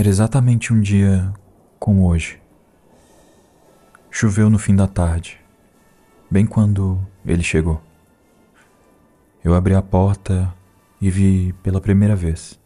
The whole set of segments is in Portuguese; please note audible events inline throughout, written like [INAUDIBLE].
Era exatamente um dia como hoje. Choveu no fim da tarde, bem quando ele chegou. Eu abri a porta e vi pela primeira vez,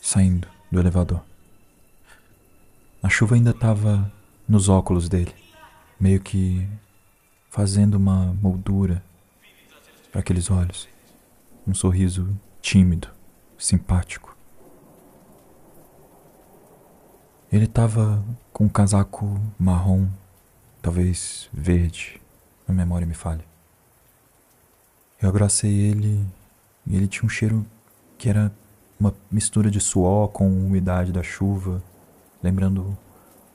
saindo do elevador. A chuva ainda estava nos óculos dele, meio que fazendo uma moldura para aqueles olhos. Um sorriso tímido, simpático. Ele estava com um casaco marrom, talvez verde, a memória me falha. Eu abracei ele e ele tinha um cheiro que era uma mistura de suor com umidade da chuva, lembrando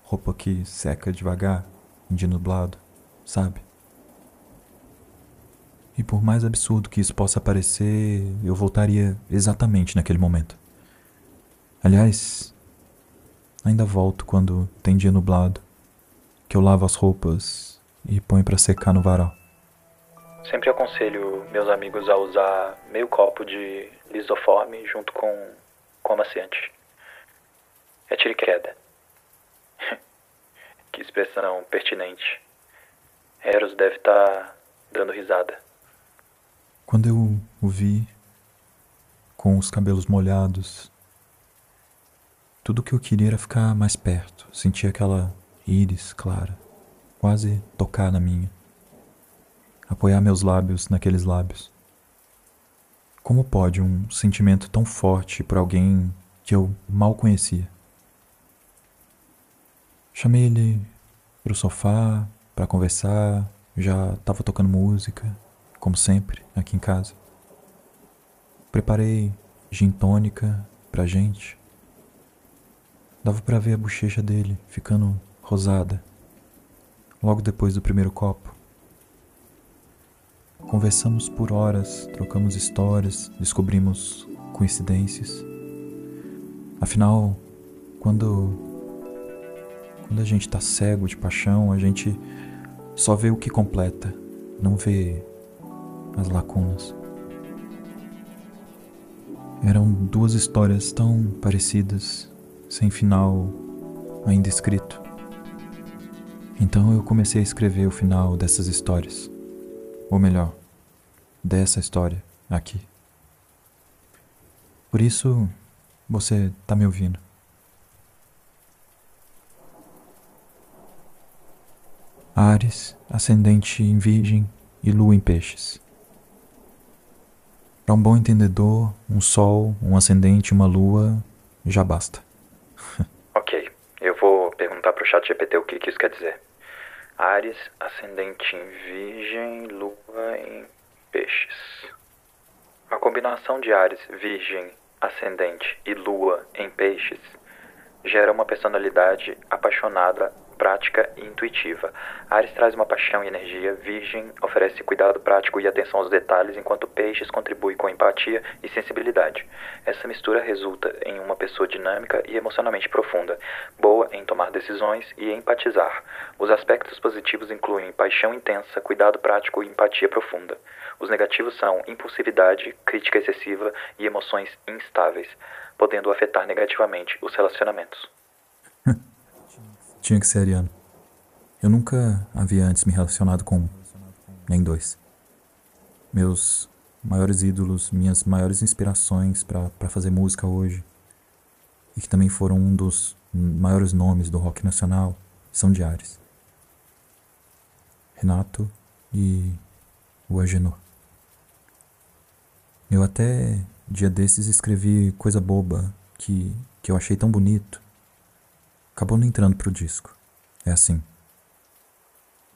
roupa que seca devagar em dia nublado, sabe? E por mais absurdo que isso possa parecer, eu voltaria exatamente naquele momento. Aliás, Ainda volto quando tem dia nublado, que eu lavo as roupas e ponho para secar no varal. Sempre aconselho meus amigos a usar meio copo de lisoforme junto com, com amaciante. É tira e queda. [LAUGHS] que expressão pertinente. Eros deve estar tá dando risada. Quando eu o vi, com os cabelos molhados, tudo o que eu queria era ficar mais perto, sentir aquela íris clara, quase tocar na minha, apoiar meus lábios naqueles lábios. Como pode um sentimento tão forte por alguém que eu mal conhecia? Chamei ele para o sofá para conversar, já estava tocando música, como sempre, aqui em casa. Preparei gin tônica pra gente. Dava para ver a bochecha dele ficando rosada, logo depois do primeiro copo. Conversamos por horas, trocamos histórias, descobrimos coincidências. Afinal, quando quando a gente está cego de paixão, a gente só vê o que completa, não vê as lacunas. Eram duas histórias tão parecidas sem final ainda escrito. Então eu comecei a escrever o final dessas histórias. Ou melhor, dessa história aqui. Por isso você está me ouvindo. Ares, ascendente em Virgem e Lua em Peixes. Para um bom entendedor, um Sol, um ascendente e uma Lua já basta. [LAUGHS] ok, eu vou perguntar pro chat GPT o que, que isso quer dizer. Ares, ascendente em Virgem, Lua em Peixes. A combinação de Ares, Virgem, ascendente e Lua em Peixes gera uma personalidade apaixonada prática e intuitiva. Ares traz uma paixão e energia, Virgem oferece cuidado prático e atenção aos detalhes, enquanto Peixes contribui com empatia e sensibilidade. Essa mistura resulta em uma pessoa dinâmica e emocionalmente profunda, boa em tomar decisões e empatizar. Os aspectos positivos incluem paixão intensa, cuidado prático e empatia profunda. Os negativos são impulsividade, crítica excessiva e emoções instáveis, podendo afetar negativamente os relacionamentos. Tinha que ser ariano. Eu nunca havia antes me relacionado com um, nem dois. Meus maiores ídolos, minhas maiores inspirações para fazer música hoje, e que também foram um dos maiores nomes do rock nacional, são de Ares. Renato e o Agenor. Eu até dia desses escrevi coisa boba que, que eu achei tão bonito acabou não entrando pro disco. É assim.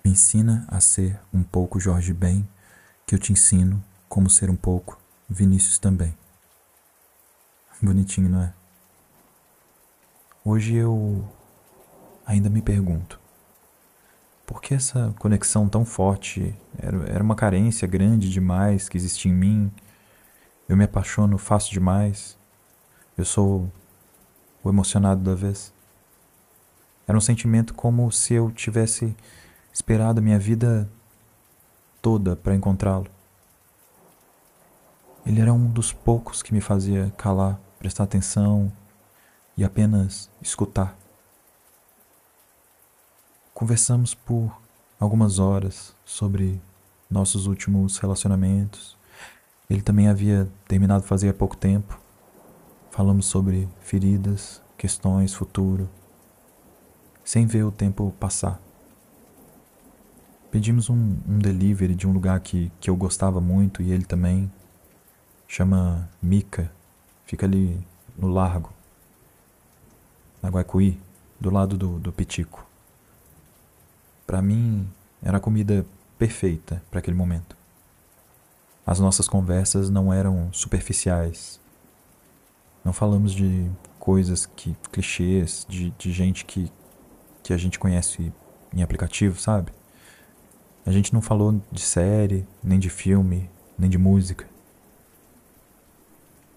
Me ensina a ser um pouco Jorge Ben, que eu te ensino como ser um pouco Vinícius também. Bonitinho, não é? Hoje eu ainda me pergunto: por que essa conexão tão forte? Era, era uma carência grande demais que existia em mim. Eu me apaixono fácil demais. Eu sou o emocionado da vez. Era um sentimento como se eu tivesse esperado a minha vida toda para encontrá-lo. Ele era um dos poucos que me fazia calar, prestar atenção, e apenas escutar. Conversamos por algumas horas sobre nossos últimos relacionamentos. Ele também havia terminado fazia pouco tempo. Falamos sobre feridas, questões, futuro, sem ver o tempo passar. Pedimos um, um delivery de um lugar que, que eu gostava muito e ele também. Chama Mica, fica ali no Largo, na Guacuí, do lado do, do Pitico. Para mim, era a comida perfeita para aquele momento. As nossas conversas não eram superficiais. Não falamos de coisas que clichês, de, de gente que, que a gente conhece em aplicativo, sabe? A gente não falou de série, nem de filme, nem de música.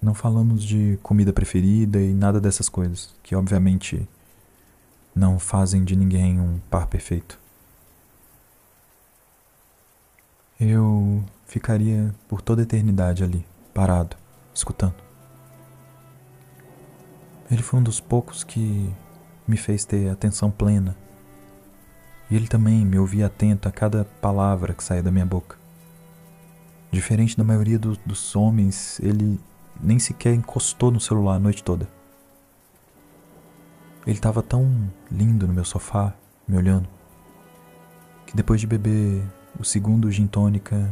Não falamos de comida preferida e nada dessas coisas, que obviamente não fazem de ninguém um par perfeito. Eu ficaria por toda a eternidade ali, parado, escutando. Ele foi um dos poucos que me fez ter atenção plena. E ele também me ouvia atento a cada palavra que saía da minha boca. Diferente da maioria do, dos homens, ele nem sequer encostou no celular a noite toda. Ele estava tão lindo no meu sofá, me olhando, que depois de beber o segundo gin tônica,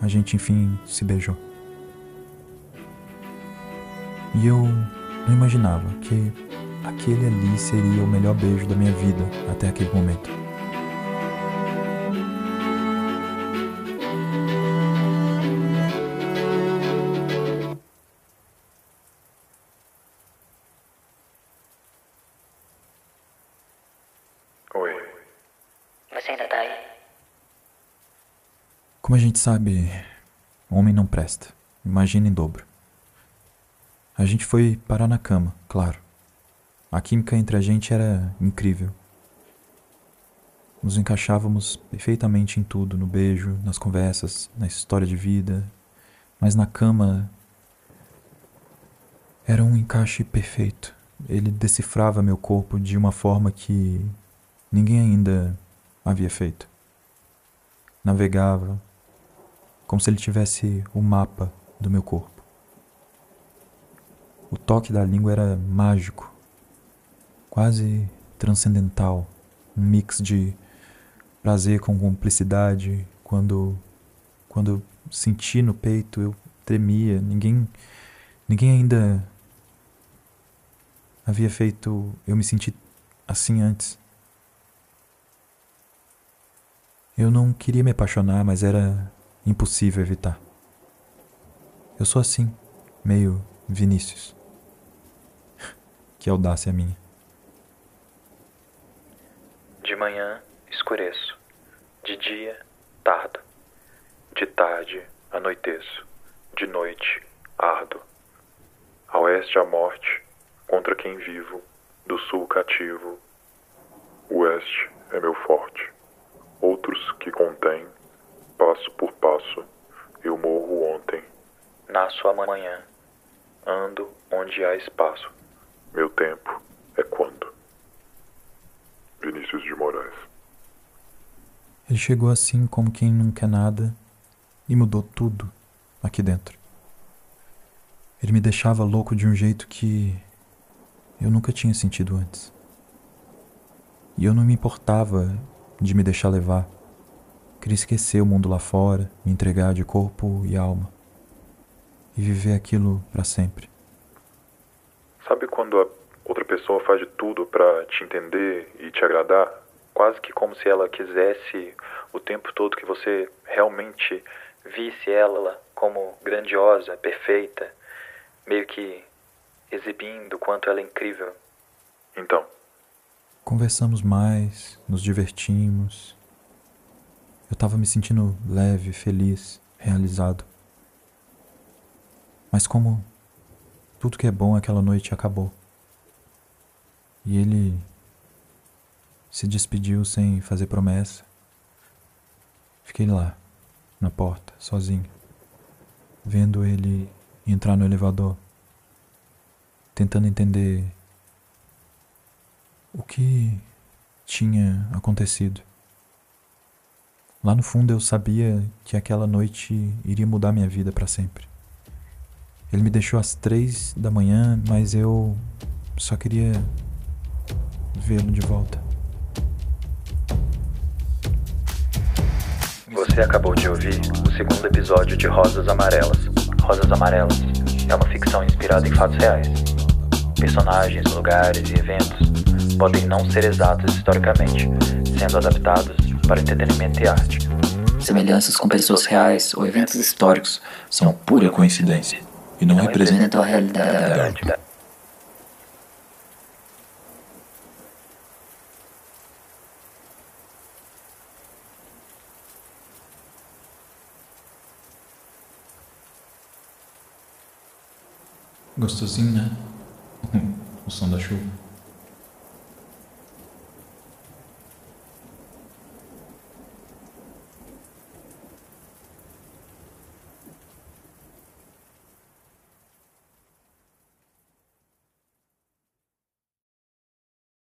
a gente enfim se beijou. E eu não imaginava que aquele ali seria o melhor beijo da minha vida até aquele momento. Oi. Você ainda tá aí? Como a gente sabe, homem não presta. Imagina em dobro. A gente foi parar na cama, claro. A química entre a gente era incrível. Nos encaixávamos perfeitamente em tudo, no beijo, nas conversas, na história de vida, mas na cama era um encaixe perfeito. Ele decifrava meu corpo de uma forma que ninguém ainda havia feito. Navegava, como se ele tivesse o mapa do meu corpo. O toque da língua era mágico, quase transcendental, um mix de prazer com cumplicidade. Quando quando senti no peito, eu tremia. Ninguém ninguém ainda havia feito eu me sentir assim antes. Eu não queria me apaixonar, mas era impossível evitar. Eu sou assim, meio Vinícius. [LAUGHS] Que audácia minha. De manhã, escureço. De dia, tardo. De tarde, anoiteço. De noite, ardo. A oeste a morte, contra quem vivo, do sul cativo. O oeste é meu forte. Outros que contém, passo por passo, eu morro ontem. Nasço amanhã, ando onde há espaço. Meu tempo é quando. Vinícius de Moraes. Ele chegou assim como quem não quer nada e mudou tudo aqui dentro. Ele me deixava louco de um jeito que eu nunca tinha sentido antes. E eu não me importava de me deixar levar. Queria esquecer o mundo lá fora, me entregar de corpo e alma e viver aquilo para sempre. Sabe quando a outra pessoa faz de tudo para te entender e te agradar? Quase que como se ela quisesse o tempo todo que você realmente visse ela como grandiosa, perfeita, meio que exibindo o quanto ela é incrível. Então, Conversamos mais, nos divertimos. Eu estava me sentindo leve, feliz, realizado. Mas como tudo que é bom aquela noite acabou. E ele se despediu sem fazer promessa. Fiquei lá, na porta, sozinho, vendo ele entrar no elevador, tentando entender o que tinha acontecido. Lá no fundo eu sabia que aquela noite iria mudar minha vida para sempre. Ele me deixou às três da manhã, mas eu só queria vê-lo de volta. Você acabou de ouvir o segundo episódio de Rosas Amarelas. Rosas Amarelas é uma ficção inspirada em fatos reais. Personagens, lugares e eventos podem não ser exatos historicamente, sendo adaptados para entretenimento e arte. Semelhanças com pessoas reais ou eventos históricos São pura coincidência e não representam representam a realidade. Gostosinho, né? [LAUGHS] o som da chuva.